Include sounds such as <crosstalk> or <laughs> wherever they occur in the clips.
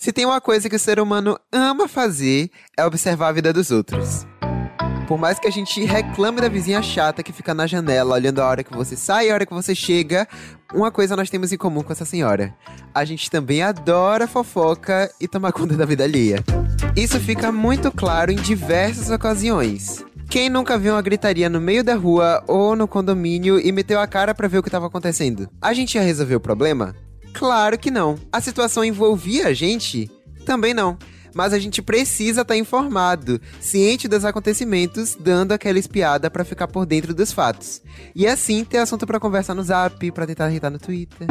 Se tem uma coisa que o ser humano ama fazer, é observar a vida dos outros. Por mais que a gente reclame da vizinha chata que fica na janela olhando a hora que você sai e a hora que você chega, uma coisa nós temos em comum com essa senhora. A gente também adora fofoca e tomar <laughs> conta da vida alheia. Isso fica muito claro em diversas ocasiões. Quem nunca viu uma gritaria no meio da rua ou no condomínio e meteu a cara para ver o que estava acontecendo? A gente ia resolver o problema? Claro que não. A situação envolvia a gente? Também não. Mas a gente precisa estar tá informado, ciente dos acontecimentos, dando aquela espiada para ficar por dentro dos fatos. E assim ter assunto para conversar no Zap, para tentar irritar no Twitter.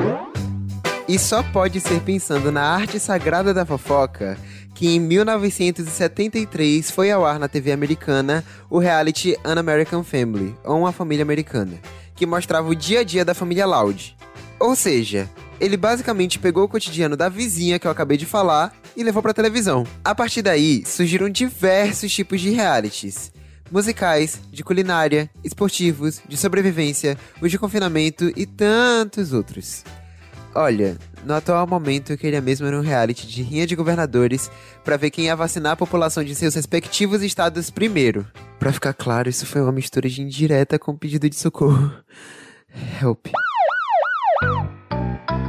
E só pode ser pensando na arte sagrada da fofoca que em 1973 foi ao ar na TV americana o reality An American Family, ou Uma Família Americana, que mostrava o dia a dia da família Loud. Ou seja, ele basicamente pegou o cotidiano da vizinha que eu acabei de falar e levou pra televisão. A partir daí, surgiram diversos tipos de realities. Musicais, de culinária, esportivos, de sobrevivência, os de confinamento e tantos outros. Olha, no atual momento eu queria mesmo era um reality de rinha de governadores para ver quem ia vacinar a população de seus respectivos estados primeiro. Para ficar claro, isso foi uma mistura de indireta com pedido de socorro. Help.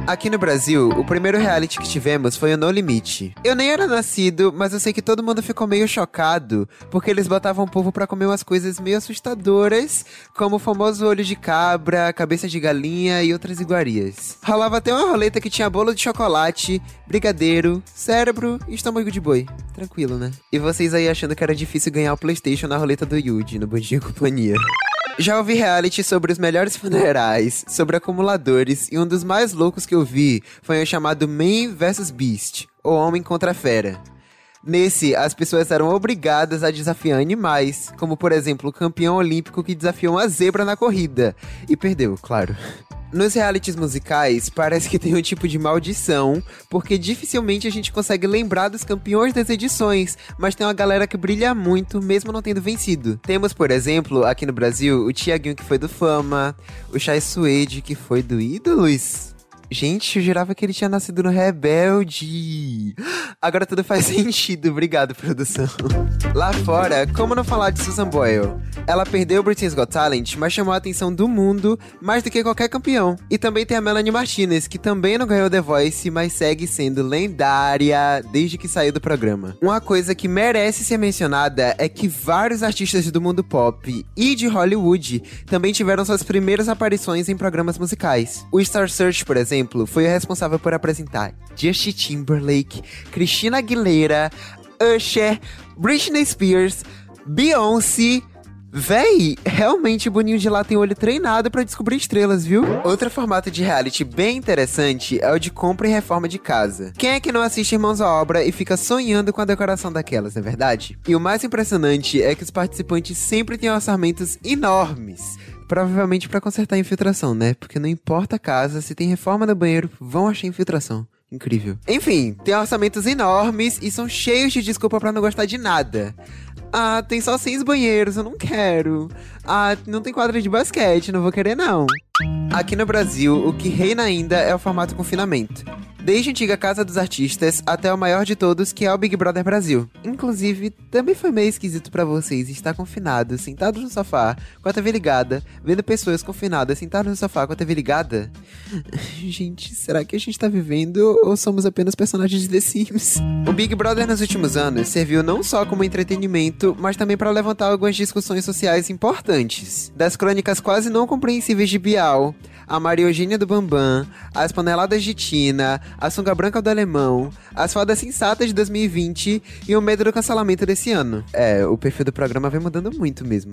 Aqui no Brasil, o primeiro reality que tivemos foi o No Limite. Eu nem era nascido, mas eu sei que todo mundo ficou meio chocado, porque eles botavam o povo para comer umas coisas meio assustadoras, como o famoso olho de cabra, cabeça de galinha e outras iguarias. Rolava até uma roleta que tinha bolo de chocolate, brigadeiro, cérebro e estômago de boi. Tranquilo, né? E vocês aí achando que era difícil ganhar o PlayStation na roleta do Yuji, no Bandinho Companhia. Já ouvi reality sobre os melhores funerais, sobre acumuladores, e um dos mais loucos que eu vi foi o chamado Man vs Beast, ou Homem contra Fera. Nesse, as pessoas eram obrigadas a desafiar animais, como por exemplo o campeão olímpico que desafiou uma zebra na corrida, e perdeu, claro. Nos realities musicais, parece que tem um tipo de maldição, porque dificilmente a gente consegue lembrar dos campeões das edições, mas tem uma galera que brilha muito, mesmo não tendo vencido. Temos, por exemplo, aqui no Brasil, o Tiaguinho que foi do Fama, o Chai Suede que foi do Ídolos, Gente, eu jurava que ele tinha nascido no Rebelde. Agora tudo faz <laughs> sentido. Obrigado, produção. Lá fora, como não falar de Susan Boyle? Ela perdeu o Britain's Got Talent, mas chamou a atenção do mundo mais do que qualquer campeão. E também tem a Melanie Martinez, que também não ganhou The Voice, mas segue sendo lendária desde que saiu do programa. Uma coisa que merece ser mencionada é que vários artistas do mundo pop e de Hollywood também tiveram suas primeiras aparições em programas musicais. O Star Search, por exemplo, exemplo, foi responsável por apresentar Justin Timberlake, Christina Aguilera, Usher, Britney Spears, Beyoncé. Véi, realmente o Boninho de lá tem olho treinado para descobrir estrelas, viu? Outro formato de reality bem interessante é o de compra e reforma de casa. Quem é que não assiste Irmãos à Obra e fica sonhando com a decoração daquelas, não é verdade? E o mais impressionante é que os participantes sempre têm orçamentos enormes. Provavelmente para consertar a infiltração, né? Porque não importa a casa, se tem reforma no banheiro, vão achar infiltração. Incrível. Enfim, tem orçamentos enormes e são cheios de desculpa para não gostar de nada. Ah, tem só seis banheiros, eu não quero. Ah, não tem quadra de basquete, não vou querer não. Aqui no Brasil, o que reina ainda é o formato confinamento. Desde a antiga Casa dos Artistas até o maior de todos, que é o Big Brother Brasil. Inclusive, também foi meio esquisito para vocês estar confinados, sentados no sofá, com a TV ligada, vendo pessoas confinadas sentadas no sofá com a TV ligada? <laughs> gente, será que a gente tá vivendo ou somos apenas personagens de The Sims? O Big Brother nos últimos anos serviu não só como entretenimento, mas também para levantar algumas discussões sociais importantes. Das crônicas quase não compreensíveis de Bial, a Maria Eugênia do Bambam, as paneladas de Tina, a sunga branca do alemão, as fadas sensatas de 2020 e o medo do cancelamento desse ano. É, o perfil do programa vem mudando muito mesmo.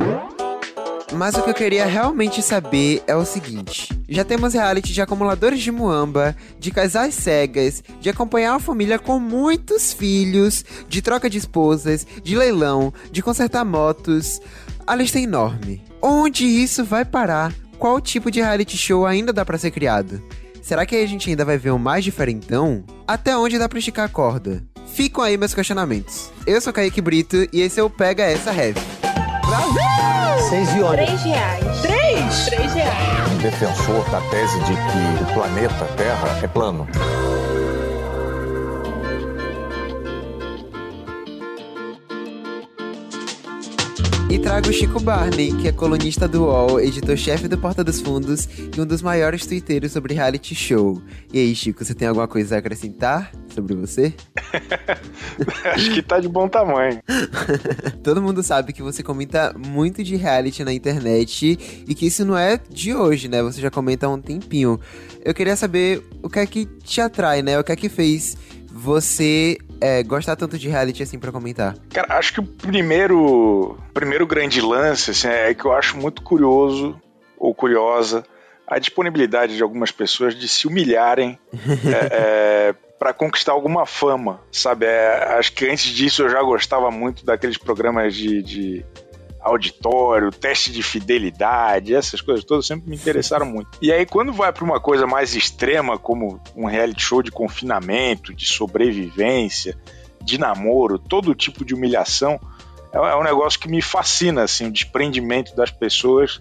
Mas o que eu queria realmente saber é o seguinte: já temos reality de acumuladores de muamba, de casais cegas, de acompanhar uma família com muitos filhos, de troca de esposas, de leilão, de consertar motos. A lista é enorme. Onde isso vai parar? Qual tipo de reality show ainda dá para ser criado? Será que a gente ainda vai ver um mais diferentão? Até onde dá pra esticar a corda? Ficam aí meus questionamentos. Eu sou Kaique Brito e esse é o Pega Essa Heavy. Brasil! Seis de Três reais. Três? Três reais. Defensor da tese de que o planeta Terra é plano. E trago o Chico Barney, que é colunista do UOL, editor-chefe do Porta dos Fundos e um dos maiores twitteiros sobre reality show. E aí, Chico, você tem alguma coisa a acrescentar sobre você? <laughs> Acho que tá de bom tamanho. <laughs> Todo mundo sabe que você comenta muito de reality na internet e que isso não é de hoje, né? Você já comenta há um tempinho. Eu queria saber o que é que te atrai, né? O que é que fez você é, gostar tanto de reality assim para comentar? Cara, acho que o primeiro, primeiro grande lance assim, é que eu acho muito curioso ou curiosa a disponibilidade de algumas pessoas de se humilharem <laughs> é, é, para conquistar alguma fama, sabe? É, acho que antes disso eu já gostava muito daqueles programas de, de auditório, teste de fidelidade, essas coisas todas sempre me interessaram <laughs> muito. E aí, quando vai para uma coisa mais extrema, como um reality show de confinamento, de sobrevivência, de namoro, todo tipo de humilhação, é, é um negócio que me fascina, assim, o desprendimento das pessoas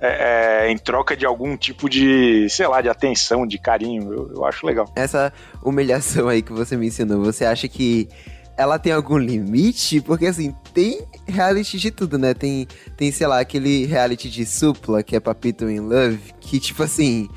é, é, em troca de algum tipo de, sei lá, de atenção, de carinho. Eu, eu acho legal. Essa humilhação aí que você me ensinou, você acha que ela tem algum limite? Porque assim, tem reality de tudo, né? Tem, tem sei lá, aquele reality de supla, que é Papito in Love, que tipo assim,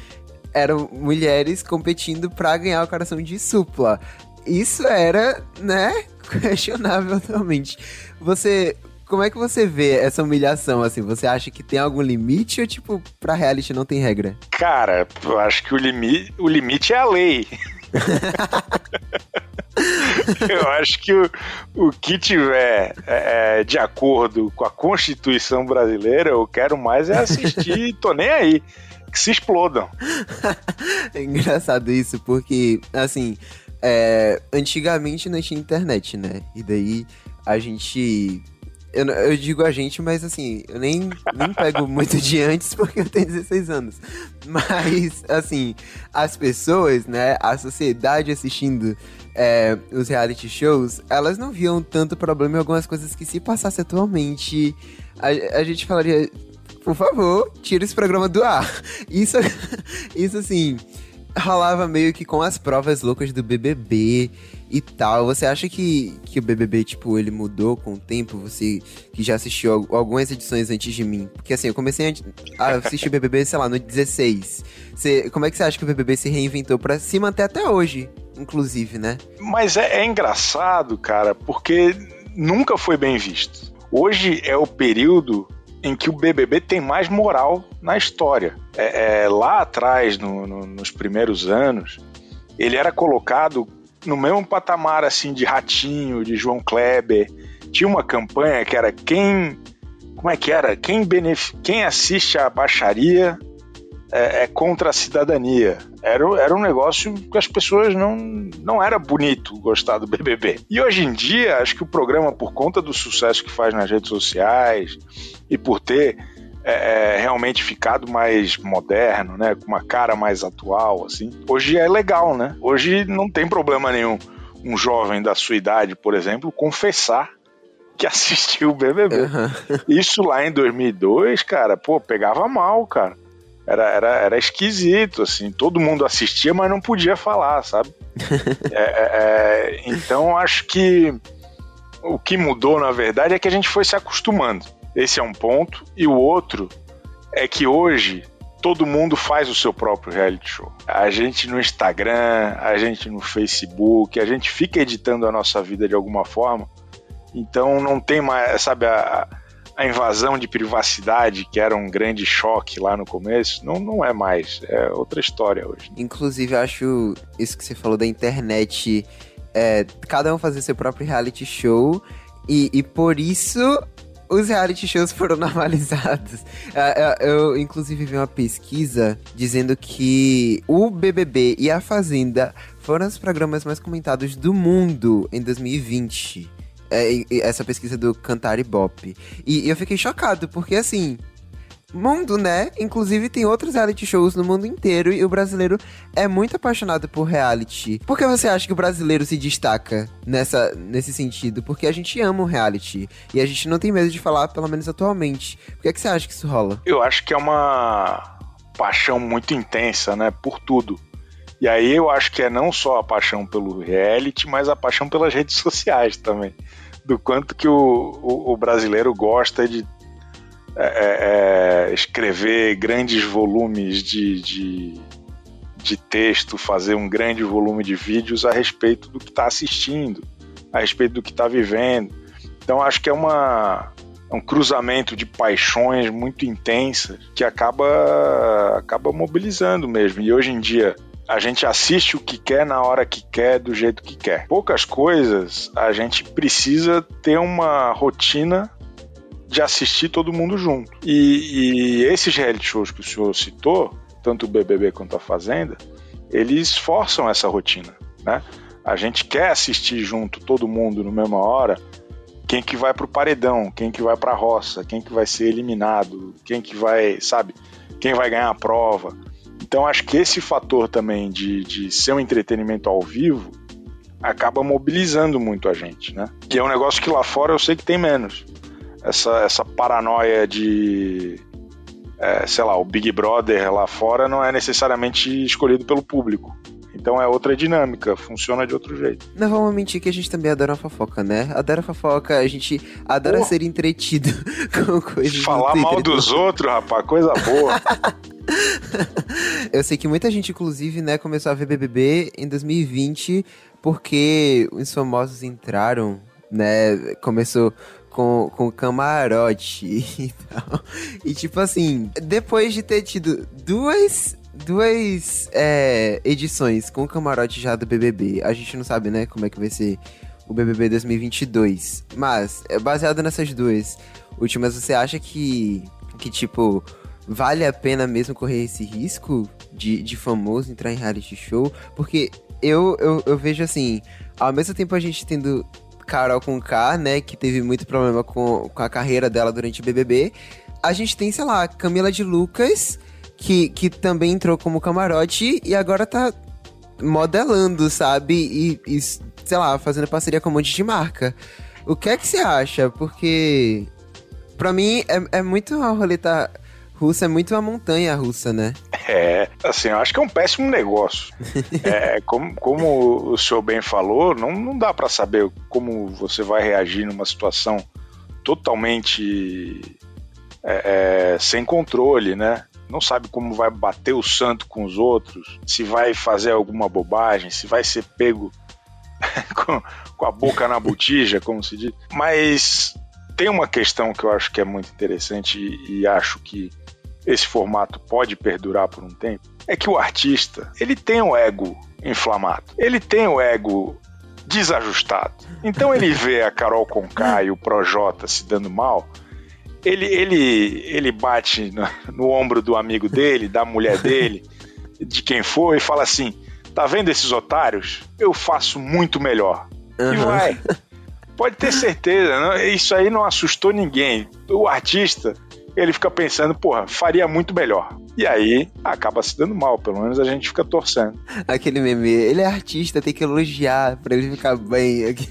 eram mulheres competindo pra ganhar o coração de supla. Isso era, né, <laughs> questionável totalmente. Você, como é que você vê essa humilhação, assim? Você acha que tem algum limite ou, tipo, pra reality não tem regra? Cara, eu acho que o, limi o limite é a lei. <laughs> <laughs> Eu acho que o, o que tiver é, é, de acordo com a Constituição brasileira, eu quero mais é assistir <laughs> tô nem aí. Que se explodam. É engraçado isso, porque, assim, é, antigamente não tinha internet, né? E daí a gente eu, eu, digo a gente, mas assim, eu nem, nem pego <laughs> muito de antes porque eu tenho 16 anos. Mas, assim, as pessoas, né, a sociedade assistindo é, os reality shows, elas não viam tanto problema em algumas coisas que se passasse atualmente, a, a gente falaria, por favor, tira esse programa do ar. <laughs> Isso, <laughs> isso assim, rolava meio que com as provas loucas do BBB e tal. Você acha que, que o BBB, tipo, ele mudou com o tempo? Você que já assistiu algumas edições antes de mim? Porque assim, eu comecei a assistir o BBB, sei lá, no 16. Você, como é que você acha que o BBB se reinventou para se manter até hoje, inclusive, né? Mas é, é engraçado, cara, porque nunca foi bem visto. Hoje é o período em que o BBB tem mais moral na história. É, é, lá atrás, no, no, nos primeiros anos, ele era colocado no mesmo patamar assim de Ratinho, de João Kleber. Tinha uma campanha que era quem. Como é que era? Quem, benef... quem assiste a baixaria é, é, contra a cidadania. Era, era um negócio que as pessoas não. Não era bonito gostar do BBB. E hoje em dia, acho que o programa, por conta do sucesso que faz nas redes sociais e por ter é, é, realmente ficado mais moderno, né? Com uma cara mais atual, assim. Hoje é legal, né? Hoje não tem problema nenhum um jovem da sua idade, por exemplo, confessar que assistiu o BBB. Uhum. Isso lá em 2002, cara, pô, pegava mal, cara. Era, era, era esquisito, assim. Todo mundo assistia, mas não podia falar, sabe? <laughs> é, é, é então, acho que o que mudou, na verdade, é que a gente foi se acostumando. Esse é um ponto. E o outro é que hoje todo mundo faz o seu próprio reality show. A gente no Instagram, a gente no Facebook, a gente fica editando a nossa vida de alguma forma. Então não tem mais, sabe, a, a invasão de privacidade, que era um grande choque lá no começo, não, não é mais. É outra história hoje. Inclusive, acho isso que você falou da internet, é, cada um fazer seu próprio reality show. E, e por isso os reality shows foram <laughs> normalizados. É, é, eu, inclusive, vi uma pesquisa dizendo que o BBB e a Fazenda foram os programas mais comentados do mundo em 2020. É, essa pesquisa do Cantar e Bop. E eu fiquei chocado, porque assim, mundo, né? Inclusive tem outros reality shows no mundo inteiro e o brasileiro é muito apaixonado por reality. Por que você acha que o brasileiro se destaca nessa, nesse sentido? Porque a gente ama o reality e a gente não tem medo de falar, pelo menos atualmente. Por que, é que você acha que isso rola? Eu acho que é uma paixão muito intensa, né? Por tudo. E aí eu acho que é não só a paixão pelo reality, mas a paixão pelas redes <laughs> sociais também. Do quanto que o, o, o brasileiro gosta de é, é, é, escrever grandes volumes de, de, de, texto, fazer um grande volume de vídeos a respeito do que está assistindo, a respeito do que está vivendo. Então acho que é uma, é um cruzamento de paixões muito intensas que acaba, acaba mobilizando mesmo. E hoje em dia a gente assiste o que quer na hora que quer, do jeito que quer. Poucas coisas a gente precisa ter uma rotina de assistir todo mundo junto. E, e esses reality shows que o senhor citou, tanto o BBB quanto a Fazenda, eles forçam essa rotina, né? A gente quer assistir junto todo mundo na mesma hora, quem que vai pro paredão, quem que vai pra roça, quem que vai ser eliminado, quem que vai, sabe, quem vai ganhar a prova. Então acho que esse fator também de, de ser um entretenimento ao vivo acaba mobilizando muito a gente, né? Que é um negócio que lá fora eu sei que tem menos. Essa, essa paranoia de. É, sei lá, o Big Brother lá fora não é necessariamente escolhido pelo público. Então é outra dinâmica, funciona de outro jeito. Não vamos mentir que a gente também adora fofoca, né? Adora fofoca, a gente adora ser entretido <laughs> com coisas. Falar do mal dos outros, rapaz, coisa boa. <laughs> Eu sei que muita gente, inclusive, né, começou a ver BBB em 2020 porque os famosos entraram, né? Começou com, com camarote <laughs> e tal. E tipo assim, depois de ter tido duas duas é, edições com o camarote já do BBB. A gente não sabe, né, como é que vai ser o BBB 2022. Mas, é baseado nessas duas últimas, você acha que, que tipo, vale a pena mesmo correr esse risco de, de famoso entrar em reality show? Porque eu, eu, eu vejo assim, ao mesmo tempo a gente tendo Carol com K, né, que teve muito problema com, com a carreira dela durante o BBB, a gente tem, sei lá, Camila de Lucas que, que também entrou como camarote e agora tá modelando, sabe? E, e, sei lá, fazendo parceria com um monte de marca. O que é que você acha? Porque, pra mim, é, é muito a roleta russa, é muito uma montanha russa, né? É, assim, eu acho que é um péssimo negócio. <laughs> é, como, como o senhor bem falou, não, não dá para saber como você vai reagir numa situação totalmente é, é, sem controle, né? Não sabe como vai bater o santo com os outros, se vai fazer alguma bobagem, se vai ser pego <laughs> com, com a boca na botija, como se diz. Mas tem uma questão que eu acho que é muito interessante e, e acho que esse formato pode perdurar por um tempo, é que o artista, ele tem o ego inflamado. Ele tem o ego desajustado. Então ele vê a Carol Conká e o Projota se dando mal, ele, ele, ele bate no, no ombro do amigo dele, da mulher dele, <laughs> de quem for, e fala assim: tá vendo esses otários? Eu faço muito melhor. Uhum. E vai. Pode ter certeza, não, isso aí não assustou ninguém. O artista, ele fica pensando, porra, faria muito melhor. E aí acaba se dando mal, pelo menos a gente fica torcendo. Aquele meme, ele é artista, tem que elogiar pra ele ficar bem. <laughs>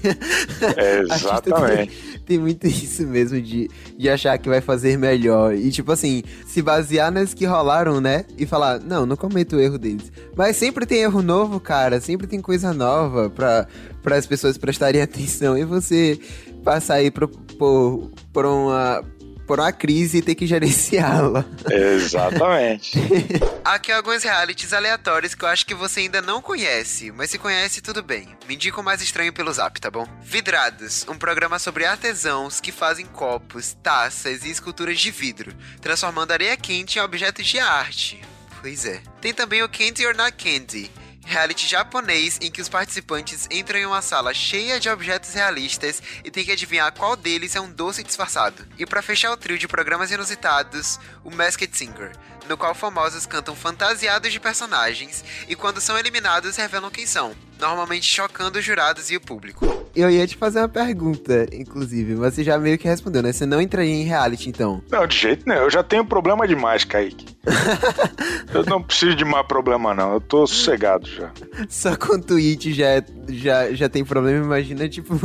É, exatamente <laughs> tem muito isso mesmo de, de achar que vai fazer melhor. E, tipo assim, se basear nas que rolaram, né? E falar, não, não cometo o erro deles. Mas sempre tem erro novo, cara. Sempre tem coisa nova pra, para as pessoas prestarem <laughs> atenção. E você passar aí por, por, por uma por uma crise e ter que gerenciá-la. Exatamente. <laughs> Aqui alguns realities aleatórios que eu acho que você ainda não conhece, mas se conhece, tudo bem. Me indica o mais estranho pelo zap, tá bom? Vidrados, um programa sobre artesãos que fazem copos, taças e esculturas de vidro, transformando areia quente em objetos de arte. Pois é. Tem também o Candy or Not Candy, reality japonês em que os participantes entram em uma sala cheia de objetos realistas e tem que adivinhar qual deles é um doce disfarçado. E para fechar o trio de programas inusitados, o Masked Singer, no qual famosos cantam fantasiados de personagens e quando são eliminados revelam quem são, normalmente chocando os jurados e o público. Eu ia te fazer uma pergunta, inclusive, mas você já meio que respondeu, né? Você não entraria em reality, então? Não, de jeito nenhum. Eu já tenho problema demais, Kaique. <laughs> eu não preciso de mais problema, não. Eu tô sossegado já. Só com Twitch já, já, já tem problema, imagina, tipo...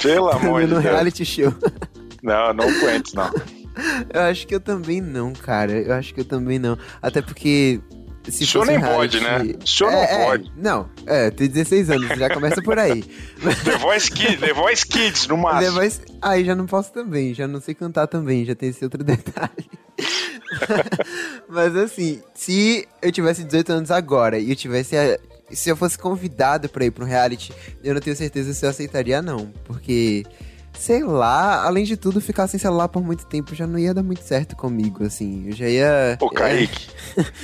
Pelo amor <laughs> de Deus. no reality show. Não, não aguento, não. <laughs> Eu acho que eu também não, cara. Eu acho que eu também não. Até porque se O senhor fosse um nem pode, né? O senhor não É, é, pode. não, é, tem 16 anos, já começa por aí. <laughs> The Voice Kids, The Voice Kids, no máximo. Depois, aí já não posso também, já não sei cantar também, já tem esse outro <laughs> detalhe. Mas assim, se eu tivesse 18 anos agora e eu tivesse. a- Se eu fosse convidado pra ir pra um reality, eu não tenho certeza se eu aceitaria, não. Porque, sei lá, além de tudo, ficar sem celular por muito tempo já não ia dar muito certo comigo, assim. Eu já ia. Ô, Kaique,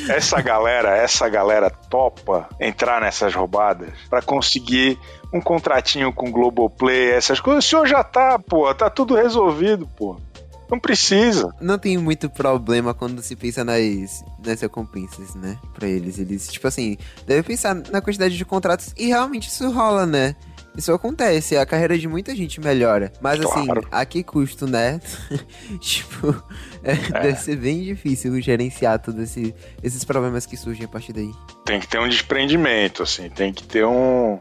essa galera, essa galera topa entrar nessas roubadas pra conseguir um contratinho com o Globoplay, essas coisas. O senhor já tá, pô, tá tudo resolvido, pô. Não precisa. não tem muito problema quando se pensa nas, nas recompensas, né? Pra eles. Eles, tipo assim, devem pensar na quantidade de contratos e realmente isso rola, né? Isso acontece, a carreira de muita gente melhora. Mas assim, Claro. a que custo, né? <laughs> tipo, é, deve ser bem difícil gerenciar todos esse, esses problemas que surgem a partir daí. Tem que ter um desprendimento, assim, tem que ter um,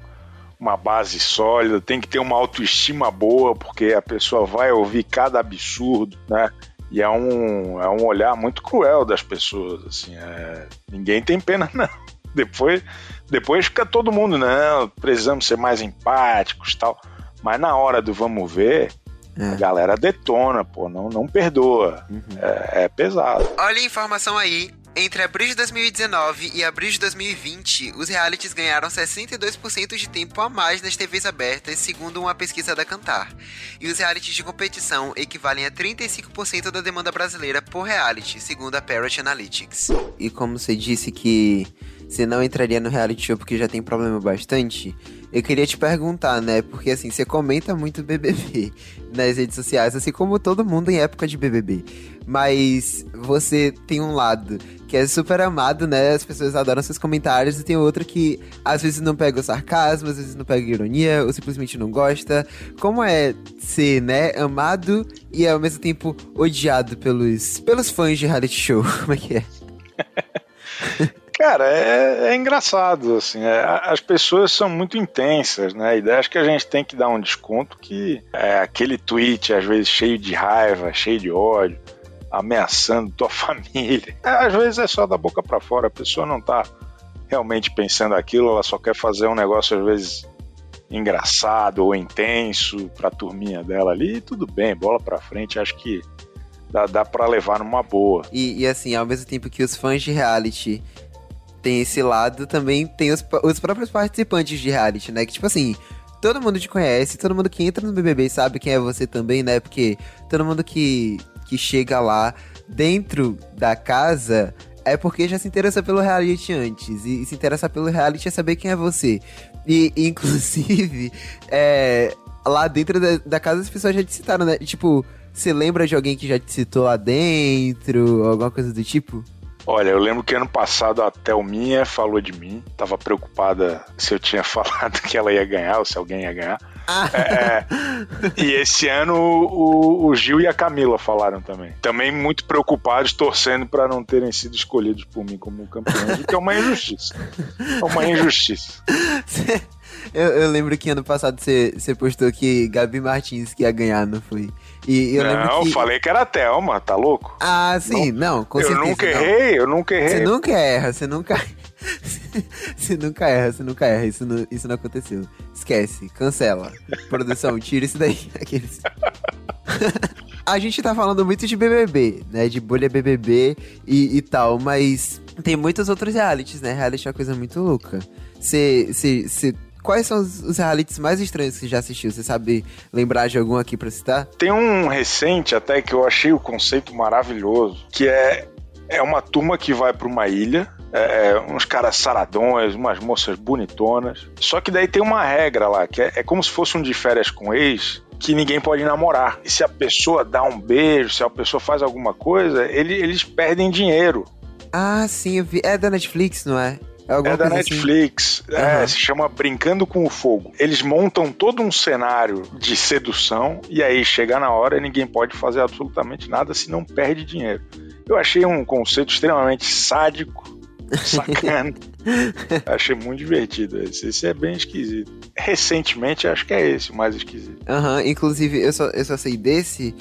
uma base sólida, tem que ter uma autoestima boa, porque a pessoa vai ouvir cada absurdo, né? E é um, é um olhar muito cruel das pessoas, assim, é- ninguém tem pena, <laughs> não. Depois, depois fica todo mundo, não, precisamos ser mais empáticos e tal. Mas na hora do vamos ver, a É. galera detona, pô, não, não perdoa. Uhum. É, é pesado. Olha a informação aí. Entre abril de 2019 e abril de 2020, os realities ganharam 62% de tempo a mais nas TVs abertas, segundo uma pesquisa da Cantar. E os realities de competição equivalem a 35% da demanda brasileira por reality, segundo a Parrot Analytics. E como você disse que você não entraria no reality show porque já tem problema bastante, eu queria te perguntar, né? Porque assim, você comenta muito BBB <laughs> nas redes sociais, assim como todo mundo em época de BBB. Mas você tem um lado que é super amado, né? As pessoas adoram seus comentários, e tem outro que às vezes não pega o sarcasmo, às vezes não pega ironia, ou simplesmente não gosta. Como é ser, né, amado e ao mesmo tempo odiado pelos, pelos fãs de reality show? <laughs> Como é que é? <laughs> Cara, é, é engraçado, assim, é, as pessoas são muito intensas, né? A ideia é que a gente tem que dar um desconto que é aquele tweet, às vezes, cheio de raiva, cheio de ódio, ameaçando tua <laughs> família. É, às vezes é só da boca pra fora, a pessoa não tá realmente pensando aquilo, ela só quer fazer um negócio, às vezes, engraçado ou intenso pra turminha dela ali, e tudo bem, bola pra frente, acho que dá, dá pra levar numa boa. E, e, assim, ao mesmo tempo que os fãs de reality têm esse lado, também tem os, os próprios participantes de reality, né? Que tipo assim, todo mundo te conhece, todo mundo que entra no BBB sabe quem é você também, né? Porque todo mundo que, que chega lá dentro da casa é porque já se interessou pelo reality antes. E, e se interessar pelo reality é saber quem é você. E, e, <laughs> inclusive, é, lá dentro da, da casa as pessoas já te citaram, né? Tipo, você lembra de alguém que já te citou lá dentro? Alguma coisa do tipo? Olha, eu lembro que ano passado a Thelminha falou de mim, tava preocupada se eu tinha <laughs> falado que ela ia ganhar ou se alguém ia ganhar. Ah, É, e esse ano o, o Gil e a Camila falaram também. Também muito preocupados, torcendo para não terem sido escolhidos por mim como campeões, o que é uma injustiça. É uma injustiça. <laughs> eu, eu lembro que ano passado você você postou que Gabi Martins que ia ganhar, não foi? E eu não, que... falei que era a Thelma, tá louco? Ah, sim, não, com eu certeza. nunca não. errei, eu nunca errei. Você nunca erra, você nunca. <laughs> Você nunca erra, você nunca erra. Isso não, isso não aconteceu. Esquece, cancela. Produção, <laughs> tira isso daí. Aqueles. <laughs> A gente tá falando muito de BBB, né? De bolha BBB e, e tal, mas tem muitos outros realities, né? Reality é uma coisa muito louca. Você. Quais são os, os realities mais estranhos que você já assistiu? Você sabe lembrar de algum aqui pra citar? Tem um recente até que eu achei o conceito maravilhoso, que é, é uma turma que vai para uma ilha, é, é, uns caras saradões, umas moças bonitonas. Só que daí tem uma regra lá, que é, é como se fosse um de férias com ex, que ninguém pode namorar. E se a pessoa dá um beijo, se a pessoa faz alguma coisa, ele- eles perdem dinheiro. Ah, sim, eu vi. É da Netflix, não é? Alguma É da assim. Netflix, é, Aham. se chama Brincando com o Fogo. Eles montam todo um cenário de sedução e aí chega na hora e ninguém pode fazer absolutamente nada se não perde dinheiro. Eu achei um conceito extremamente sádico, <laughs> sacana. achei muito divertido esse. Esse é bem esquisito. Recentemente acho que é esse o mais esquisito. Aham, inclusive eu só, eu só sei desse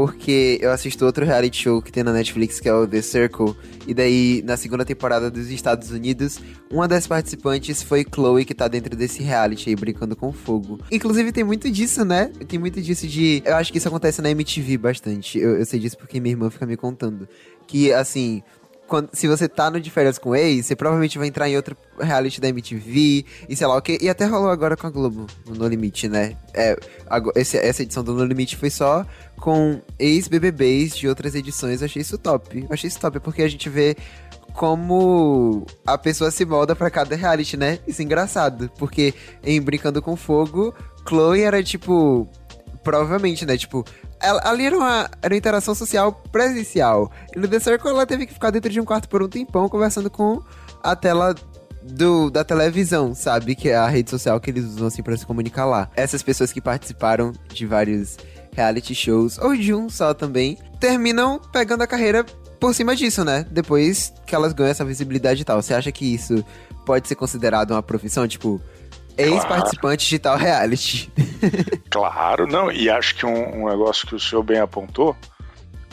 porque eu assisto outro reality show que tem na Netflix, que é o The Circle. E daí, na segunda temporada dos Estados Unidos, uma das participantes foi Chloe, que tá dentro desse reality aí, brincando com fogo. Inclusive, tem muito disso, né? Tem muito disso de. Eu acho que isso acontece na MTV bastante. Eu, eu sei disso porque minha irmã fica me contando. Que, assim, quando, se você tá no de férias com ex, você provavelmente vai entrar em outro reality da MTV e sei lá o que. E até rolou agora com a Globo, no No Limite, né? É, a, esse, essa edição do No Limite foi só com ex-BBBs de outras edições. Eu achei isso top. Eu achei isso top, porque a gente vê como a pessoa se molda para cada reality, né? Isso é engraçado, porque em Brincando com Fogo, Chloe era tipo. Provavelmente, né? Tipo, ela, ali era uma, era uma interação social presencial. E no The Circle ela teve que ficar dentro de um quarto por um tempão conversando com a tela do, da televisão, sabe? Que é a rede social que eles usam assim pra se comunicar lá. Essas pessoas que participaram de vários reality shows, ou de um só também, terminam pegando a carreira por cima disso, né? Depois que elas ganham essa visibilidade e tal. Você acha que isso pode ser considerado uma profissão? Tipo, ex-participante de tal reality. <laughs> claro, não, e acho que um, um, negócio que o senhor bem apontou,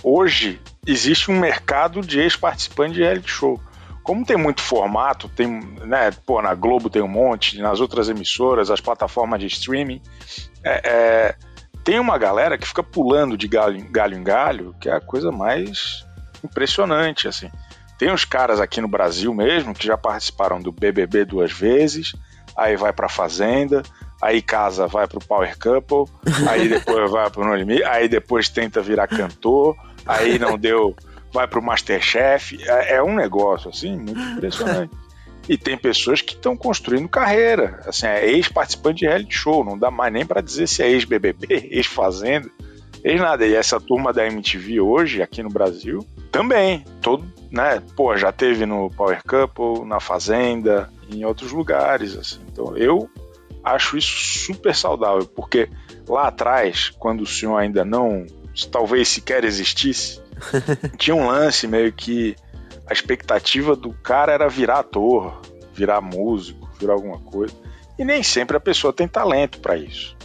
hoje existe um mercado de ex-participante de reality show. Como tem muito formato, tem, né, pô, na Globo tem um monte, nas outras emissoras, as plataformas de streaming, é, é, tem uma galera que fica pulando de galho, galho em galho, que é a coisa mais impressionante, assim. Tem uns caras aqui no Brasil mesmo que já participaram do BBB duas vezes, aí vai pra Fazenda, aí casa, vai pro Power Couple, aí <laughs> depois vai pro No Limite, aí depois tenta virar cantor, aí não deu, vai pro Masterchef. É, é um negócio, assim, muito impressionante. E tem pessoas que estão construindo carreira, assim, é ex-participante de reality show, não dá mais nem para dizer se é ex-BBB, <laughs> ex-Fazenda, ex-nada. E essa turma da MTV hoje, aqui no Brasil, também, todo, né, pô, já teve no Power Couple, na Fazenda, em outros lugares, assim. Então eu acho isso super saudável, porque lá atrás, quando o senhor ainda não, talvez sequer existisse, <laughs> tinha um lance meio que a expectativa do cara era virar ator, virar músico, virar alguma coisa. E nem sempre a pessoa tem talento para isso.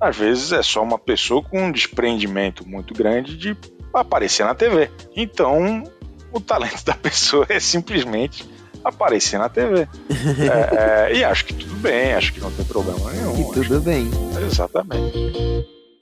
Às vezes é só uma pessoa com um desprendimento muito grande de aparecer na TV. Então, o talento da pessoa é simplesmente aparecer na TV. é, é, e acho que tudo bem, acho que não tem problema nenhum. Que tudo bem. Exatamente.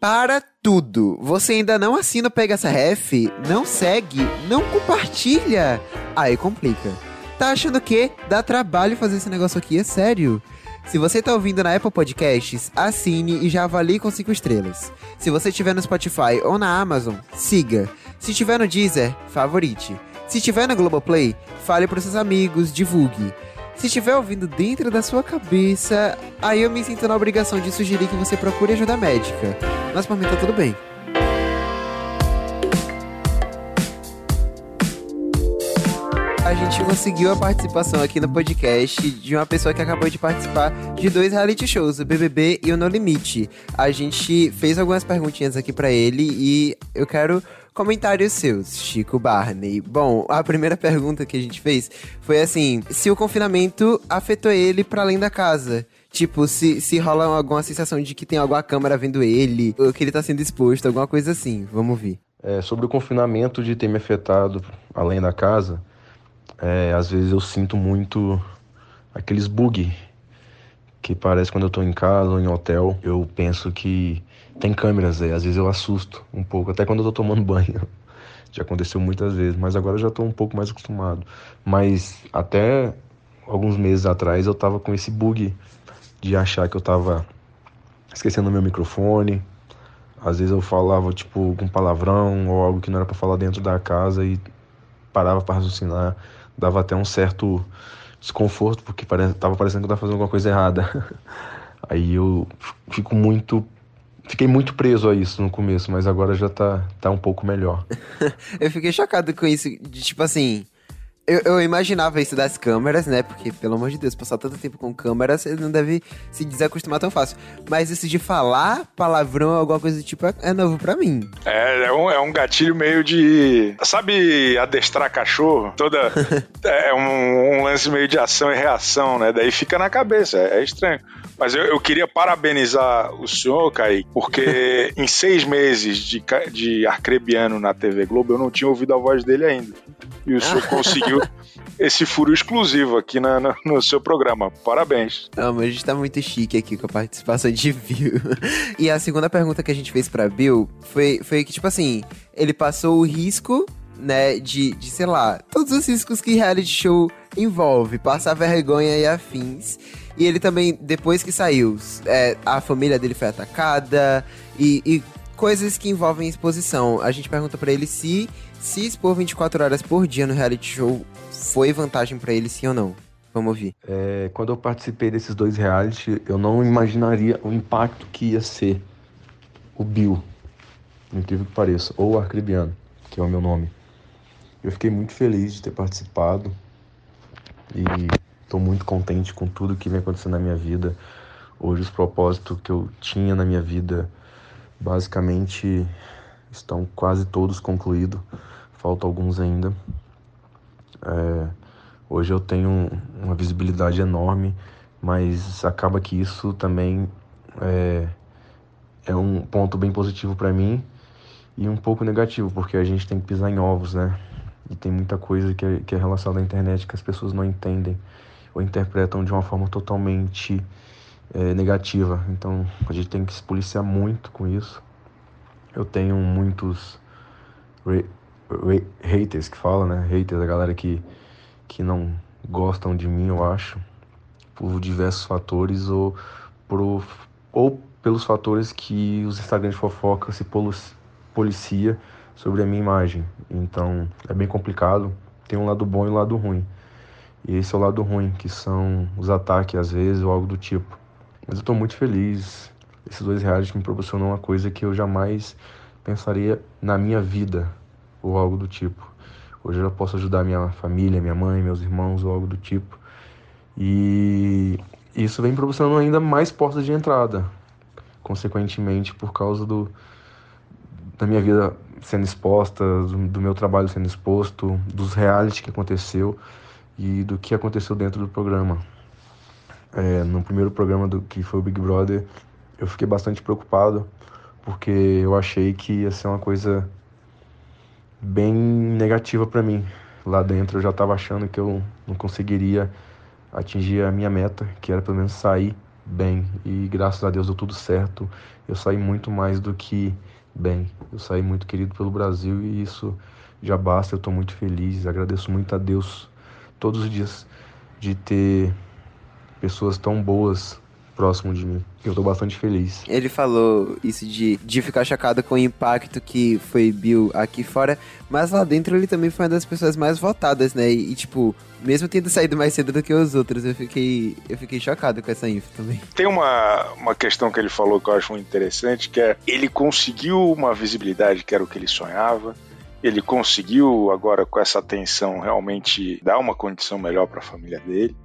Para tudo. Você ainda não assina o Pega essa Ref? Não segue? Não compartilha? Aí complica. Tá achando que dá trabalho fazer esse negócio aqui? É sério? Se você tá ouvindo na Apple Podcasts, assine e já avalie com 5 estrelas. Se você estiver no Spotify ou na Amazon, siga. Se estiver no Deezer, favorite. Se estiver na Globoplay, fale para seus amigos, divulgue. Se estiver ouvindo dentro da sua cabeça, aí eu me sinto na obrigação de sugerir que você procure ajuda médica. Mas por mim tá tudo bem. a gente conseguiu a participação aqui no podcast de uma pessoa que acabou de participar de dois reality shows, o BBB e o No Limite. A gente fez algumas perguntinhas aqui para ele e eu quero Comentários seus, Chico Barney. Bom, a primeira pergunta que a gente fez foi assim: se o confinamento afetou ele para além da casa. Tipo, se, se rola alguma sensação de que tem alguma câmera vendo ele, ou que ele tá sendo exposto, alguma coisa assim. Vamos ver. É, sobre o confinamento de ter me afetado além da casa, é, às vezes eu sinto muito aqueles bug que parece quando eu tô em casa ou em hotel. Eu penso que tem câmeras aí, às vezes eu assusto um pouco, até quando eu tô tomando <laughs> banho. Já aconteceu muitas vezes, mas agora eu já tô um pouco mais acostumado. Mas até alguns meses atrás eu tava com esse bug de achar que eu tava esquecendo meu microfone. Às vezes eu falava tipo com palavrão ou algo que não era para falar dentro da casa e parava para raciocinar, dava até um certo desconforto porque tava parecendo que eu tava fazendo alguma coisa errada. <laughs> Aí eu fico muito Fiquei muito preso a isso no começo, mas agora já tá, tá um pouco melhor. <laughs> eu fiquei chocado com isso, de tipo assim. Eu, eu, imaginava isso das câmeras, né? Porque, pelo amor de Deus, passar tanto tempo com câmeras, ele não deve se desacostumar tão fácil. Mas isso de falar palavrão, alguma coisa do tipo, é, é novo para mim. É, é um, é um gatilho meio de. Sabe adestrar cachorro? Toda. <laughs> é um, um, lance meio de ação e reação, né? Daí fica na cabeça, é, é estranho. Mas eu, eu queria parabenizar o senhor, Kaique, porque <laughs> em seis meses de, de Arcrebiano na TV Globo eu não tinha ouvido a voz dele ainda. E o senhor <laughs> conseguiu esse furo exclusivo aqui na, no, no seu programa. Parabéns. Não, mas a gente tá muito chique aqui com a participação de Bill. e a segunda pergunta que a gente fez pra Bill foi, foi que, tipo assim, ele passou o risco né, de, de, sei lá, todos os riscos que reality show envolve, passar vergonha e afins. E ele também, depois que saiu, é, a família dele foi atacada e, e, coisas que envolvem exposição. A gente pergunta para ele se se expor 24 horas por dia no reality show foi vantagem para ele, sim ou não. Vamos ouvir. É, quando eu participei desses dois reality, eu não imaginaria o impacto que ia ser o Bill, incrível que pareça, ou o Arcribiano, que é o meu nome. Eu fiquei muito feliz de ter participado e estou muito contente com tudo que vem acontecendo na minha vida. Hoje os propósitos que eu tinha na minha vida basicamente estão quase todos concluídos, faltam alguns ainda. É, hoje eu tenho uma visibilidade enorme, mas acaba que isso também é, é um ponto bem positivo para mim e um pouco negativo, porque a gente tem que pisar em ovos, né? E tem muita coisa que é, que é relacionada à internet que as pessoas não entendem ou interpretam de uma forma totalmente é, negativa. Então a gente tem que se policiar muito com isso. Eu tenho muitos haters que falam, né? Haters, a galera que, que não gostam de mim, eu acho, por diversos fatores ou, por, ou pelos fatores que os Instagram de fofoca se policia sobre a minha imagem. Então é bem complicado. Tem um lado bom e um lado ruim. E esse é o lado ruim, que são os ataques às vezes ou algo do tipo. Mas eu estou muito feliz. Esses dois reais me proporcionam uma coisa que eu jamais pensaria na minha vida ou algo do tipo. Hoje eu posso ajudar minha família, minha mãe, meus irmãos ou algo do tipo. E isso vem proporcionando ainda mais portas de entrada, consequentemente por causa do da minha vida sendo exposta, do, do, meu trabalho sendo exposto, dos reality que aconteceu e do que aconteceu dentro do programa. É, no primeiro programa do que foi o Big Brother, eu fiquei bastante preocupado porque eu achei que ia ser uma coisa bem negativa para mim. Lá dentro eu já estava achando que eu não conseguiria atingir a minha meta, que era pelo menos sair bem. E graças a Deus deu tudo certo. Eu saí muito mais do que bem. Eu saí muito querido pelo Brasil e isso já basta. Eu estou muito feliz. Agradeço muito a Deus todos os dias de ter pessoas tão boas próximo de mim. Eu tô bastante feliz. Ele falou isso de, de ficar chocado com o impacto que foi Bill aqui fora, mas lá dentro ele também foi uma das pessoas mais votadas, né? E, e tipo, mesmo tendo saído mais cedo do que os outros, eu fiquei, eu fiquei chocado com essa info também. Tem uma, uma questão que ele falou que eu acho muito interessante, que é ele conseguiu uma visibilidade que era o que ele sonhava. Ele conseguiu agora com essa atenção realmente dar uma condição melhor para a família dele.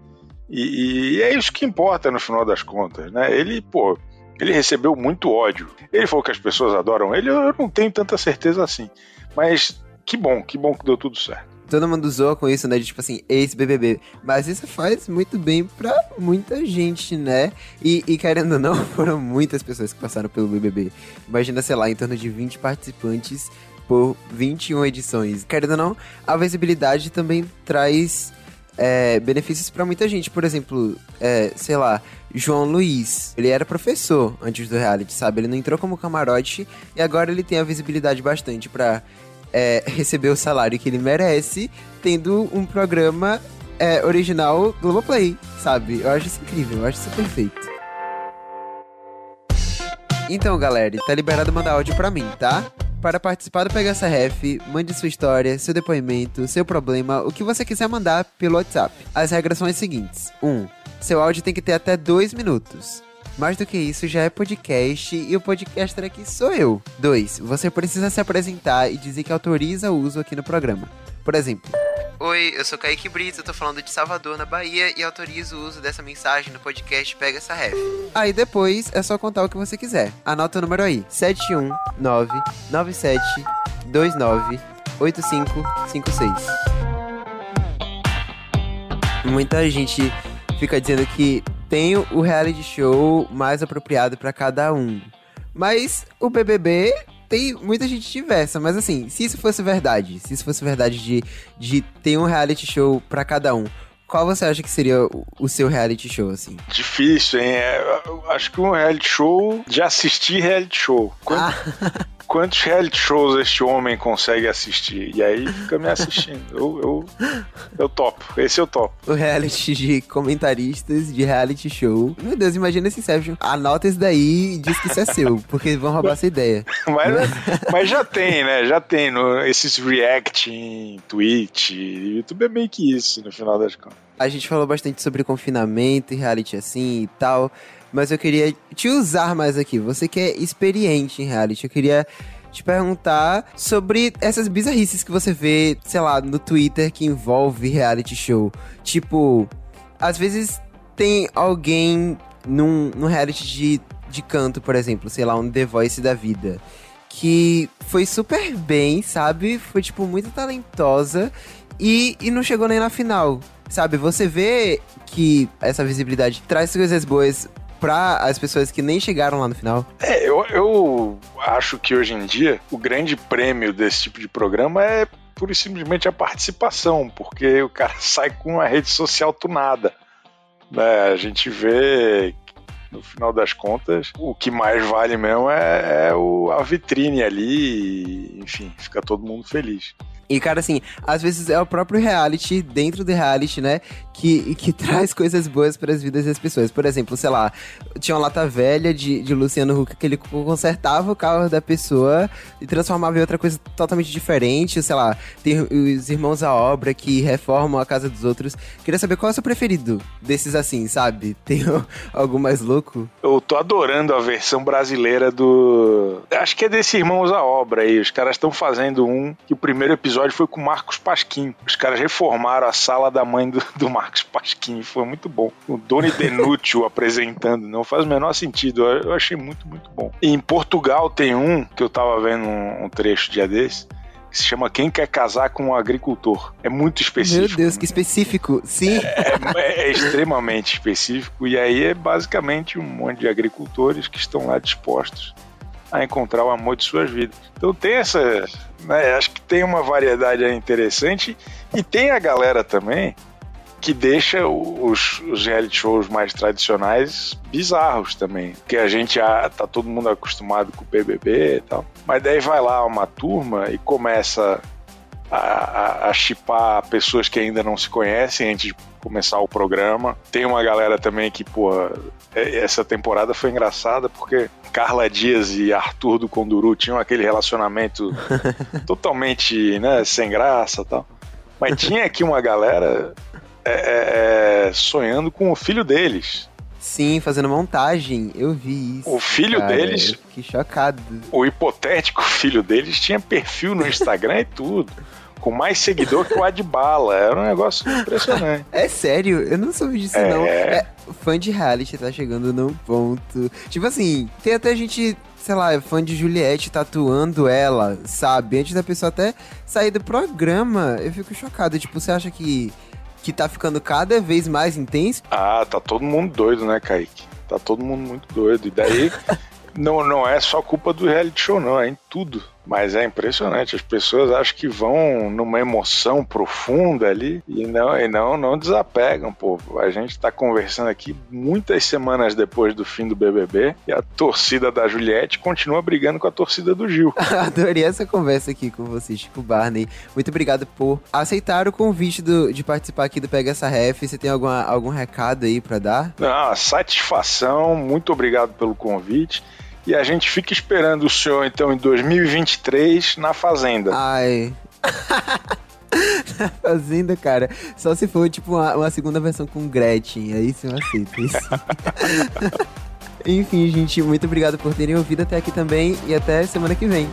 E, e, é isso que importa no final das contas, né? Ele, pô, ele recebeu muito ódio. Ele falou que as pessoas adoram ele, eu não tenho tanta certeza assim. Mas que bom, que bom que deu tudo certo. Todo mundo zoa com isso, né? De tipo assim, ex-BBB. Mas isso faz muito bem pra muita gente, né? E, e querendo ou não, <laughs> foram muitas pessoas que passaram pelo BBB. Imagina, sei lá, em torno de 20 participantes por 21 edições. Querendo ou não, a visibilidade também traz é, benefícios para muita gente. Por exemplo, é, sei lá, João Luiz. Ele era professor antes do reality, sabe? Ele não entrou como camarote e agora ele tem a visibilidade bastante para é, <laughs> receber o salário que ele merece, tendo um programa é, original Globoplay, sabe? Eu acho isso incrível, eu acho isso perfeito. Então, galera, tá liberado mandar áudio pra mim, tá? Para participar do Pega essa Ref, mande sua história, seu depoimento, seu problema, o que você quiser mandar pelo WhatsApp. As regras são as seguintes: 1. Um, seu áudio tem que ter até 2 minutos. Mais do que isso, já é podcast e o podcaster aqui sou eu. 2. Você precisa se apresentar e dizer que autoriza o uso aqui no programa. Por exemplo, Oi, eu sou Kaique Brito, eu tô falando de Salvador, na Bahia, e autorizo o uso dessa mensagem no podcast Pega essa Ref. Aí depois é só contar o que você quiser. Anota o número aí: 71997298556. Muita gente fica dizendo que tem o reality show mais apropriado para cada um. Mas o BBB tem muita gente diversa, mas assim, se isso fosse verdade, se isso fosse verdade de, de ter um reality show para cada um, qual você acha que seria o, seu reality show, assim? Difícil, hein? É, acho que um reality show de assistir reality show. Quanto, ah. <laughs> quantos reality shows este homem consegue assistir? E aí fica me assistindo. eu, eu, eu topo. Esse eu topo. O reality de comentaristas de reality show. Meu Deus, imagina esse Inception. Anota isso daí e diz que isso é seu, porque vão roubar essa ideia. <laughs> mas, mas já tem, né? Já tem no, esses react em Twitch. YouTube é meio que isso, no final das contas. A gente falou bastante sobre confinamento e reality assim e tal, mas eu queria te usar mais aqui. Você que é experiente em reality, eu queria te perguntar sobre essas bizarrices que você vê, sei lá, no Twitter que envolve reality show. Tipo, às vezes tem alguém num, num reality de, de canto, por exemplo, sei lá, um The Voice da vida. Que foi super bem, sabe? Foi, tipo, muito talentosa e, e não chegou nem na final. Sabe, você vê que essa visibilidade traz coisas boas para as pessoas que nem chegaram lá no final? É, eu, eu acho que hoje em dia o grande prêmio desse tipo de programa é pura e simplesmente a participação, porque o cara <laughs> sai com uma rede social tunada. Né? A gente vê no final das contas, o que mais vale mesmo é, é o, a vitrine ali, enfim, fica todo mundo feliz. E, cara, assim, às vezes é o próprio reality, dentro do reality, né? Que, que <laughs> traz coisas boas para as vidas das pessoas. Por exemplo, sei lá, tinha uma lata velha de, de Luciano Huck que ele consertava o carro da pessoa e transformava em outra coisa totalmente diferente. Sei lá, tem os irmãos à obra que reformam a casa dos outros. Queria saber qual é o seu preferido desses assim, sabe? <laughs> Tem algum mais louco? Eu tô adorando a versão brasileira do. Acho que é desse Irmãos à Obra aí. Os caras estão fazendo um que o primeiro episódio episódio foi com o Marcos Pasquim. Os caras reformaram a sala da mãe do, do Marcos Pasquim. Foi muito bom. O Doni <laughs> Denútil apresentando. Não faz o menor sentido. Eu achei muito, muito bom. E em Portugal tem um, que eu tava vendo um, um trecho dia desse que se chama Quem Quer Casar com um Agricultor. É muito específico. Meu Deus, que específico. Sim. É, é, é, extremamente específico. E aí é basicamente um monte de agricultores que estão lá dispostos a encontrar o amor de suas vidas. Então tem essa. Né, acho que tem uma variedade interessante e tem a galera também que deixa os, os reality shows mais tradicionais bizarros também. Porque a gente já tá todo mundo acostumado com o BBB e tal. Mas daí vai lá uma turma e começa a, a chipar pessoas que ainda não se conhecem antes de começar o programa. Tem uma galera também que, é, essa temporada foi engraçada porque Carla Dias e Arthur do Conduru tinham aquele relacionamento <laughs> totalmente, né, sem graça tal. Mas tinha aqui uma galera é, é, é, sonhando com o filho deles. Sim, fazendo montagem, eu vi isso. O filho cara, deles. Que chocado. O hipotético <laughs> filho deles tinha perfil no Instagram e tudo com mais seguidor que o Adbala. Era um negócio impressionante. É sério? Eu não soube disso, é... não. É, fã de reality tá chegando num ponto. Tipo assim, tem até gente sei lá, fã de Juliette tatuando ela, sabe? Antes da pessoa até sair do programa, eu fico chocado. Tipo, você acha que, que tá ficando cada vez mais intenso? Ah, tá todo mundo doido, né, Kaique? Tá todo mundo muito doido. E daí, <laughs> não, não é só culpa do reality show, não, é em tudo. Mas é impressionante, as pessoas acham que vão numa emoção profunda ali e não, e não, não desapegam, pô. A gente está conversando aqui muitas semanas depois do fim do BBB e a torcida da Juliette continua brigando com a torcida do Gil. <laughs> Adorei essa conversa aqui com você, Chico Barney. Muito obrigado por aceitar o convite do, de participar aqui do Pega Essa Ref. Você tem alguma, algum recado aí para dar? Não, satisfação, muito obrigado pelo convite. E a gente fica esperando o senhor, então, em 2023, na Fazenda. Ai. <laughs> Fazenda, cara. Só se for, tipo, uma, uma segunda versão com Gretchen. Aí sim eu aceito isso. <laughs> Enfim, gente, muito obrigado por terem ouvido até aqui também. E até semana que vem.